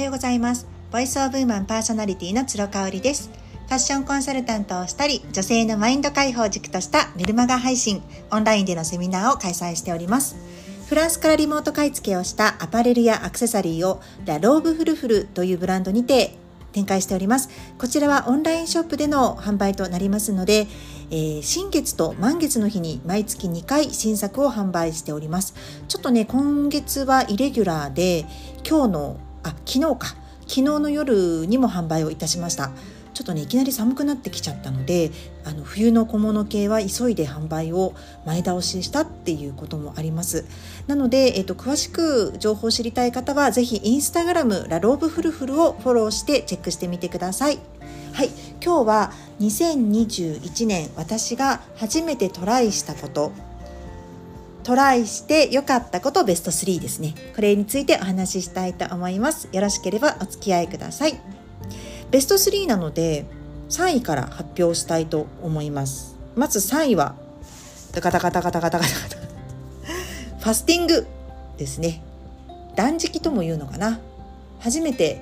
おはようございます。ボイスオブウーマンパーソナリティの鶴香織です。ファッションコンサルタントをしたり女性のマインド解放軸としたメルマガ配信オンラインでのセミナーを開催しております。フランスからリモート買い付けをしたアパレルやアクセサリーをラローブフルフルというブランドにて展開しております。こちらはオンラインショップでの販売となりますので、えー、新月と満月の日に毎月2回新作を販売しております。ちょっとね今月はイレギュラーで今日のあ昨日か。昨日の夜にも販売をいたしました。ちょっとねいきなり寒くなってきちゃったのであの冬の小物系は急いで販売を前倒ししたっていうこともあります。なので、えっと、詳しく情報を知りたい方は是非インスタグラムラローブフルフルをフォローしてチェックしてみてください。はい。今日は2021年私が初めてトライしたこと。トライして良かったことベスト3ですね。これについてお話ししたいと思います。よろしければお付き合いください。ベスト3なので3位から発表したいと思います。まず3位はタカタカタカタカタカタカタ。ファスティングですね。断食とも言うのかな。初めて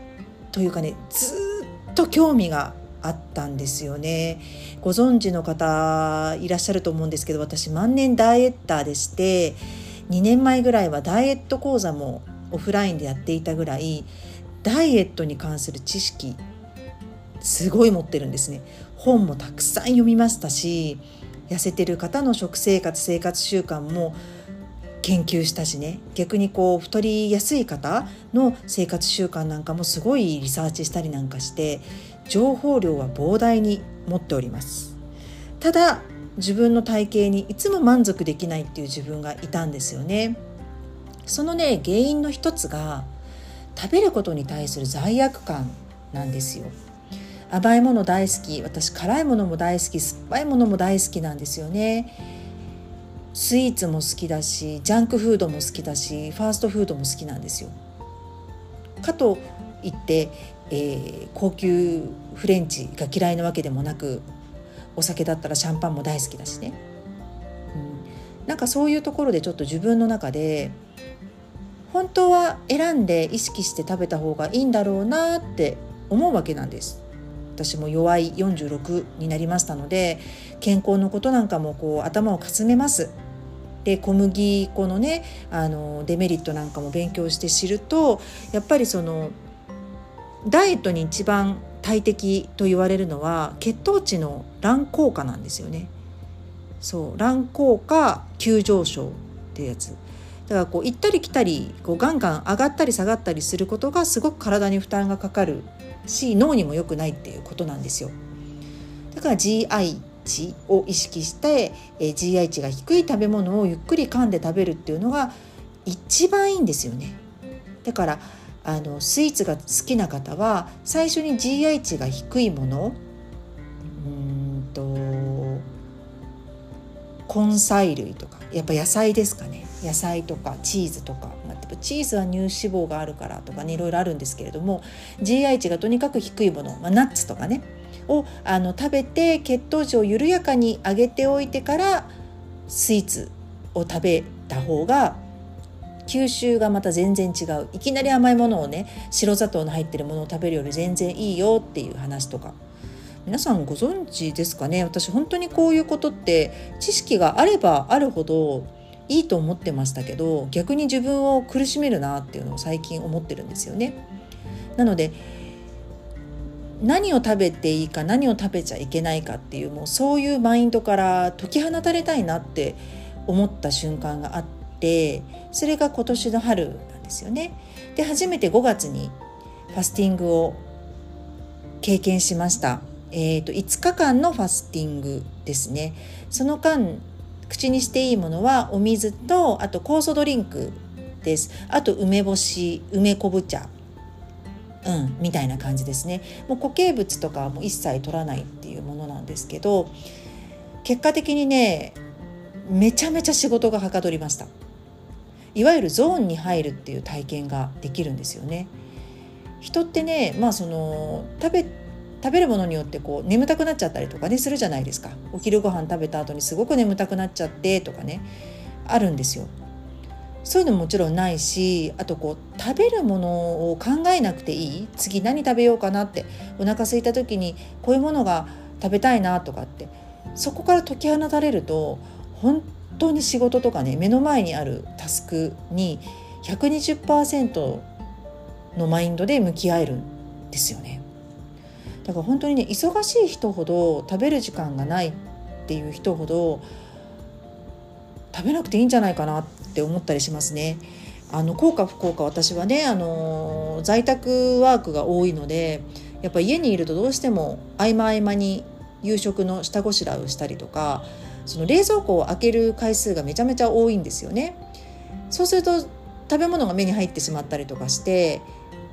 というかねずっと興味があったんですよね。ご存知の方いらっしゃると思うんですけど私万年ダイエッターでして2年前ぐらいはダイエット講座もオフラインでやっていたぐらいダイエットに関する知識すごい持ってるんですね。本もたくさん読みましたし痩せてる方の食生活生活習慣も研究したしね。逆にこう太りやすい方の生活習慣なんかもすごいリサーチしたりなんかして情報量は膨大に持っております。ただ自分の体型にいつも満足できないっていう自分がいたんですよね。そのね原因の一つが食べることに対する罪悪感なんですよ。甘いもの大好き私辛いものも大好き酸っぱいものも大好きなんですよね。スイーツも好きだしジャンクフードも好きだしファーストフードも好きなんですよ。かといって、えー、高級フレンチが嫌いなわけでもなくお酒だったらシャンパンも大好きだしね、うん、なんかそういうところでちょっと自分の中で本当は選んで意識して食べた方がいいんだろうなって思うわけなんです。私も弱い46になりましたので健康のことなんかもこう頭をかすめます。で小麦粉のねあのデメリットなんかも勉強して知るとやっぱりそのダイエットに一番大敵と言われるのは血糖値の乱高下なんですよね。そう乱高下急上昇っていうやつだからこう行ったり来たりこうガンガン上がったり下がったりすることがすごく体に負担がかかるし脳にも良くないっていうことなんですよ。だから GI 値を意識して、えー、GI 値が低い食べ物をゆっくり噛んで食べるっていうのが一番いいんですよね。だからあのスイーツが好きな方は最初に GI 値が低いものうんと根菜類とかやっぱ野菜ですかね。野菜とかチーズとか、まあ、チーズは乳脂肪があるからとかねいろいろあるんですけれども GI 値がとにかく低いもの、まあ、ナッツとかねをあの食べて血糖値を緩やかに上げておいてからスイーツを食べた方が吸収がまた全然違う。いきなり甘いものをね白砂糖の入ってるものを食べるより全然いいよっていう話とか。皆さんご存知ですかね？私本当にこういうことって知識があればあるほどいいと思ってましたけど逆に自分を苦しめるなっていうのを最近思ってるんですよね。なので何を食べていいか何を食べちゃいけないかっていうもうそういうマインドから解き放たれたいなって思った瞬間があってってそれが今年の春なんですよね。で初めて5月にファスティングを経験しました。えーと、5日間のファスティングですね。その間口にしていいものはお水とあと酵素ドリンクですあと梅干し梅昆布茶うん、みたいな感じですねもう固形物とかはもう一切取らないっていうものなんですけど結果的にねめちゃめちゃ仕事がはかどりましたいわゆるゾーンに入るっていう体験ができるんですよね。人ってねまあその食べ食べるものによってこう眠たくなっちゃったりとかねするじゃないですか。お昼ご飯食べた後にすごく眠たくなっちゃってとかねあるんですよ。そういうのももちろんないしあとこう食べるものを考えなくていい？次何食べようかなってお腹空いた時にこういうものが食べたいなとかってそこから解き放たれると本当に仕事とかね目の前にあるタスクに120%のマインドで向き合えるんですよね。だから本当にね忙しい人ほど食べる時間がないっていう人ほど食べなくていいんじゃないかなって思ったりしますね。あの効果不効果私はねあの在宅ワークが多いのでやっぱ家にいるとどうしても合間合間に夕食の下ごしらえをしたりとかその冷蔵庫を開ける回数がめちゃめちゃ多いんですよね。そうすると食べ物が目に入ってしまったりとかして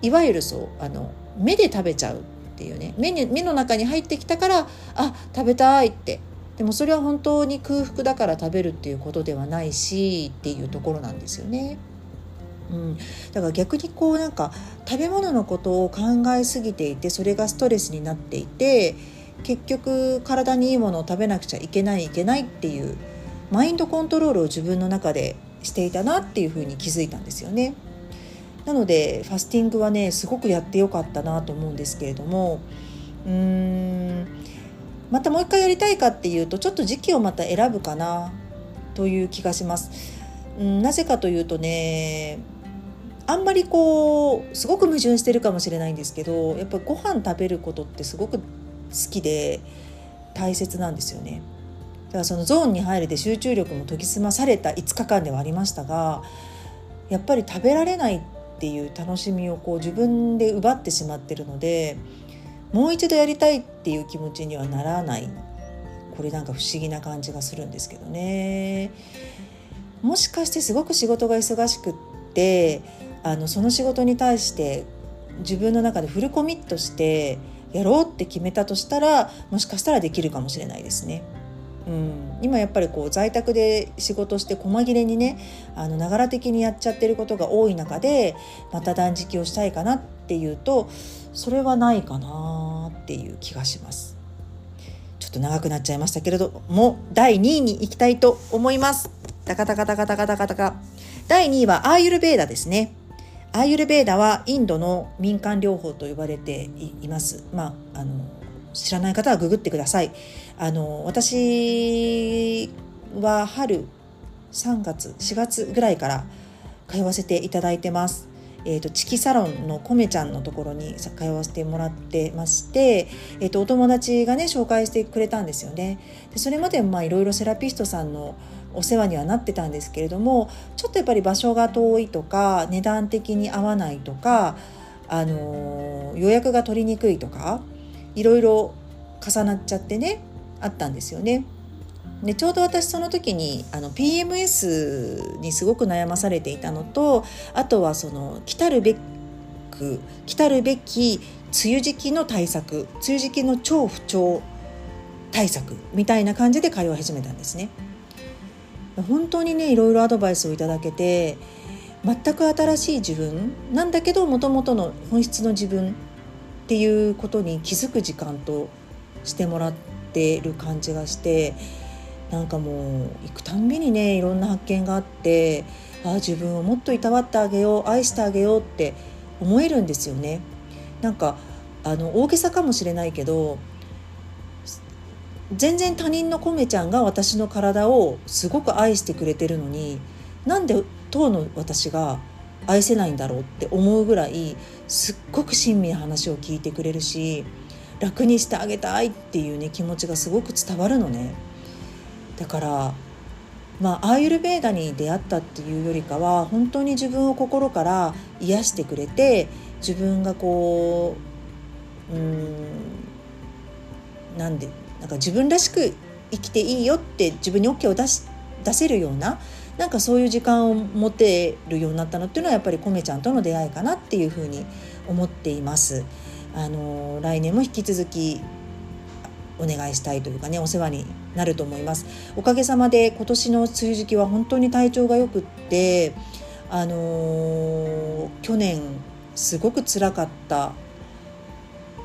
いわゆるそうあの目で食べちゃうっていうね目に目の中に入ってきたからあ食べたいってでもそれは本当に空腹だから食べるっていうことではないしっていうところなんですよね。うん、だから逆にこうなんか食べ物のことを考えすぎていてそれがストレスになっていて結局体にいいものを食べなくちゃいけないいけないっていうマインドコントロールを自分の中でしていたなっていうふうに気づいたんですよね。なのでファスティングはねすごくやってよかったなと思うんですけれどもうーんまたもう一回やりたいかっていうとちょっと時期をまた選ぶかなという気がします。うん、なぜかというとねあんまりこうすごく矛盾してるかもしれないんですけどやっぱご飯食べることってすごく好きで大切なんですよね。だからそのゾーンに入れて集中力も研ぎ澄まされた5日間ではありましたがやっぱり食べられないっていう楽しみをこう自分で奪ってしまってるのでもう一度やりたいっていう気持ちにはならないこれなんか不思議な感じがするんですけどね。もしかしてすごく仕事が忙しくってあのその仕事に対して自分の中でフルコミットしてやろうって決めたとしたらもしかしたらできるかもしれないですね。うん、今やっぱりこう在宅で仕事して細切れにねあのながら的にやっちゃってることが多い中でまた断食をしたいかなっていうとそれはないかなっていう気がします。ちょっと長くなっちゃいましたけれども第2位に行きたいと思います。タカタカタカタカタカタカ第2位はアーユルベーダですね。アーユルベーダはインドの民間療法と呼ばれています。まあ、あの知らない方はググってください。あの私は春3月4月ぐらいから通わせていただいてます。えーと、チキサロンのコメちゃんのところに通わせてもらってまして、えーと、お友達がね紹介してくれたんですよね。でそれまでまあいろいろセラピストさんのお世話にはなってたんですけれどもちょっとやっぱり場所が遠いとか値段的に合わないとか、あのー、予約が取りにくいとかいろいろ重なっちゃってねあったんですよね。でちょうど私その時にあの PMS にすごく悩まされていたのとあとはその来たるべく来たるべき梅雨時期の対策梅雨時期の超不調対策みたいな感じで通い始めたんですね。本当にねいろいろアドバイスをいただけて全く新しい自分なんだけどもともとの本質の自分っていうことに気づく時間としてもらってる感じがしてなんかもう行くたんびにねいろんな発見があってああ自分をもっといたわってあげよう愛してあげようって思えるんですよね。なんかあの大げさかもしれないけど全然他人のコメちゃんが私の体をすごく愛してくれてるのになんで当の私が愛せないんだろうって思うぐらいすっごく親身な話を聞いてくれるし楽にしてあげたいっていうね気持ちがすごく伝わるのね。だからまあアーユルベーダに出会ったっていうよりかは本当に自分を心から癒してくれて自分がこううんなんでなんか自分らしく生きていいよって自分に OK を出し出せるようななんかそういう時間を持てるようになったのっていうのはやっぱりコメちゃんとの出会いかなっていうふうに思っています。あの来年も引き続きお願いしたいというかねお世話になると思いますおかげさまで今年の梅雨時期は本当に体調がよくってあの去年すごく辛かった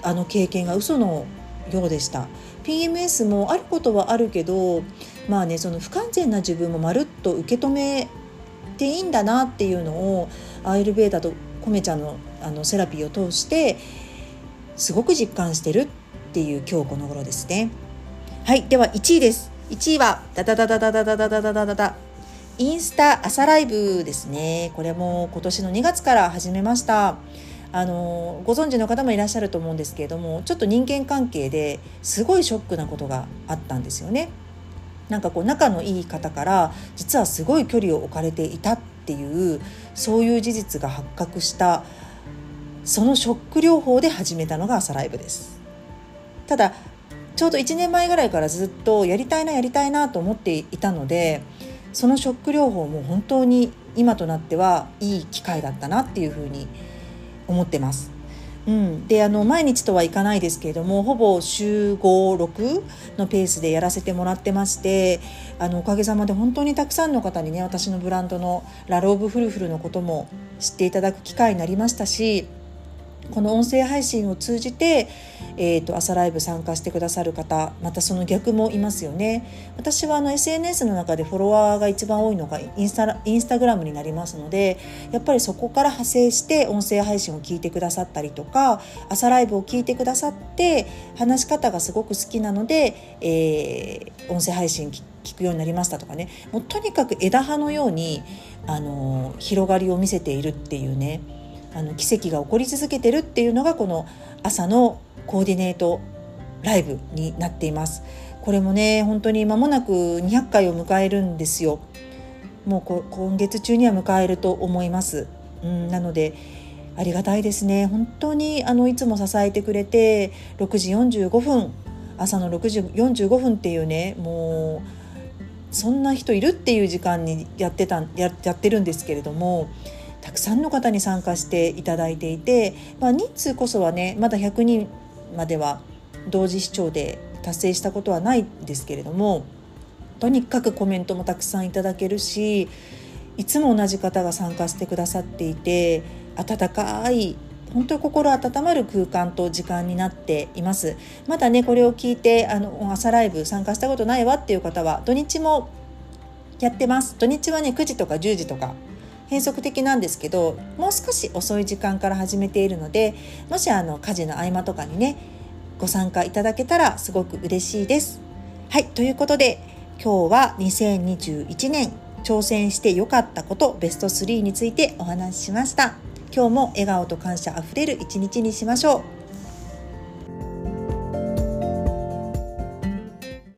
あの経験が嘘のようでした PMS もあることはあるけどまあねその不完全な自分もまるっと受け止めていいんだなっていうのをアイルベーダとコメちゃんのあのセラピーを通してすごく実感してるっていう今日この頃ですね。はいでは1位です。1位はダダダダダダダダダダダダダ。インスタ朝ライブですね。これも今年の2月から始めました。あのご存知の方もいらっしゃると思うんですけれどもちょっと人間関係ですごいショックなことがあったんですよね。なんかこう仲のいい方から実はすごい距離を置かれていたっていうそういう事実が発覚したそのショック療法で始めたのが朝ライブです。ただちょうど1年前ぐらいからずっとやりたいなやりたいなと思っていたのでそのショック療法も本当に今となってはいい機会だったなっていうふうに思いますってます。うん、であの毎日とはいかないですけれどもほぼ週56のペースでやらせてもらってましてあのおかげさまで本当にたくさんの方にね私のブランドのラローブフルフルのことも知っていただく機会になりましたしこの音声配信を通じて、えーと、朝ライブ参加してくださる方またその逆もいますよね。私はあの SNS の中でフォロワーが一番多いのがインスタインスタグラムになりますのでやっぱりそこから派生して音声配信を聞いてくださったりとか朝ライブを聞いてくださって話し方がすごく好きなので、えー、音声配信聞くようになりましたとかね。もうとにかく枝葉のようにあの広がりを見せているっていうね。あの奇跡が起こり続けてるっていうのがこの朝のコーディネートライブになっています。これもね本当に間もなく200回を迎えるんですよ。もう今月中には迎えると思います。うんなのでありがたいですね。本当にあのいつも支えてくれて6時45分朝の6時45分っていうねもうそんな人いるっていう時間にやってたややってるんですけれどもたくさんの方に参加していただいていて、まあ、人数こそはねまだ100人までは同時視聴で達成したことはないんですけれどもとにかくコメントもたくさんいただけるしいつも同じ方が参加してくださっていて温かい本当に心温まる空間と時間になっています。まだねこれを聞いてあの朝ライブ参加したことないわっていう方は土日もやってます。土日はね9時とか10時とか変則的なんですけどもう少し遅い時間から始めているのでもしあの家事の合間とかにねご参加いただけたらすごく嬉しいです。はいということで今日は2021年挑戦して良かったことベスト3についてお話ししました。今日も笑顔と感謝あふれる一日にしましょう。